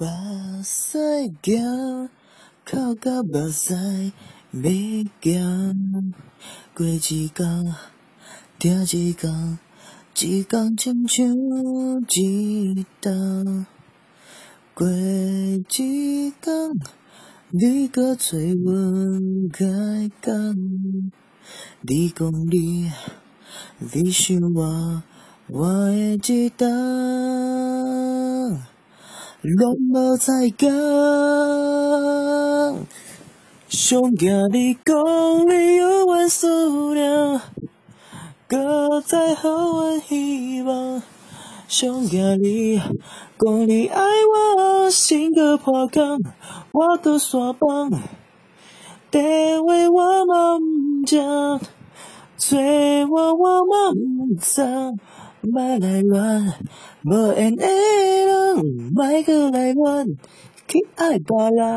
目屎行，哭到目屎要行。过一天，听一天，一天亲像一冬。过一天，你搁找阮开讲。你讲你，你想我，我会一冬，拢无再讲。上惊你讲你有阮思念，搁再予阮希望。上惊你讲你爱我，心搁破空，我搁山崩。电话我嘛毋接，找我我嘛毋知，莫来乱，无缘的人莫搁来乱，去爱别人。